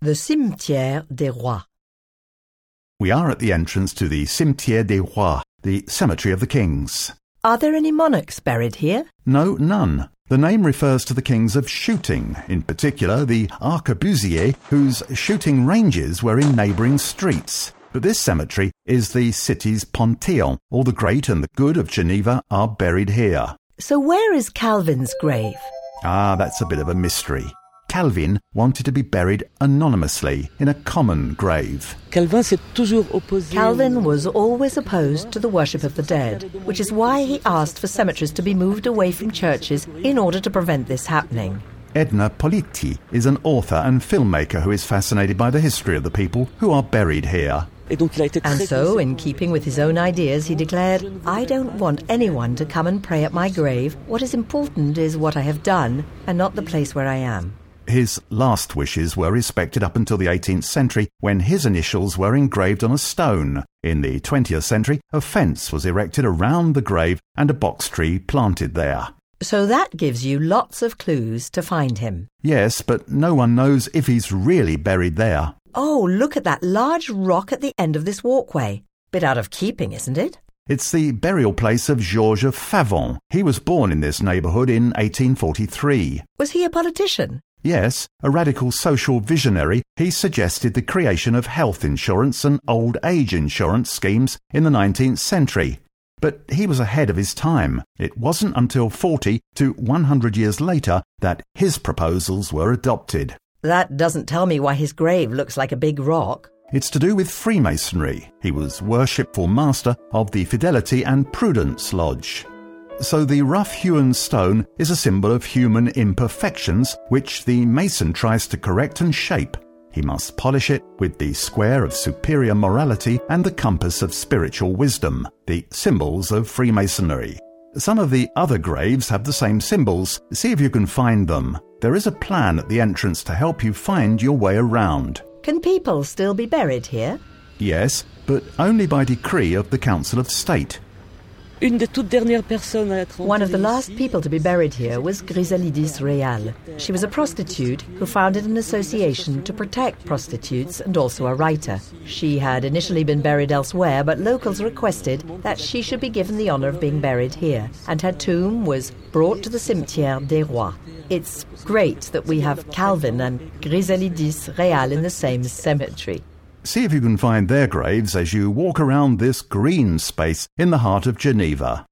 The Cimetière des Rois. We are at the entrance to the Cimetière des Rois, the Cemetery of the Kings. Are there any monarchs buried here? No, none. The name refers to the kings of shooting, in particular the arquebusiers whose shooting ranges were in neighbouring streets. But this cemetery is the city's Pantheon. All the great and the good of Geneva are buried here. So where is Calvin's grave? Ah, that's a bit of a mystery. Calvin wanted to be buried anonymously in a common grave. Calvin s'est toujours opposé. Calvin was always opposed to the worship of the dead, which is why he asked for cemeteries to be moved away from churches in order to prevent this happening. Edna Politi is an author and filmmaker who is fascinated by the history of the people who are buried here. Et donc il a été And so, in keeping with his own ideas, he declared, I don't want anyone to come and pray at my grave. What is important is what I have done, and not the place where I am. His last wishes were respected up until the 18th century when his initials were engraved on a stone. In the 20th century, a fence was erected around the grave and a box tree planted there. So that gives you lots of clues to find him. Yes, but no one knows if he's really buried there. Oh, look at that large rock at the end of this walkway. Bit out of keeping, isn't it? It's the burial place of Georges Favon. He was born in this neighbourhood in 1843. Was he a politician? Yes, a radical social visionary, he suggested the creation of health insurance and old age insurance schemes in the 19th century. But he was ahead of his time. It wasn't until 40 to 100 years later that his proposals were adopted. That doesn't tell me why his grave looks like a big rock. It's to do with Freemasonry. He was worshipful master of the Fidelity and Prudence Lodge. So the rough hewn stone is a symbol of human imperfections which the mason tries to correct and shape. He must polish it with the square of superior morality and the compass of spiritual wisdom, the symbols of Freemasonry. Some of the other graves have the same symbols. See if you can find them. There is a plan at the entrance to help you find your way around. Can people still be buried here? Yes, but only by decree of the Council of State. One of the last people to be buried here was Griselidis Real. She was a prostitute who founded an association to protect prostitutes and also a writer. She had initially been buried elsewhere, but locals requested that she should be given the honor of being buried here, and her tomb was brought to the Cimetière des Rois. It's great that we have Calvin and Griselidis Real in the same cemetery. See if you can find their graves as you walk around this green space in the heart of Geneva.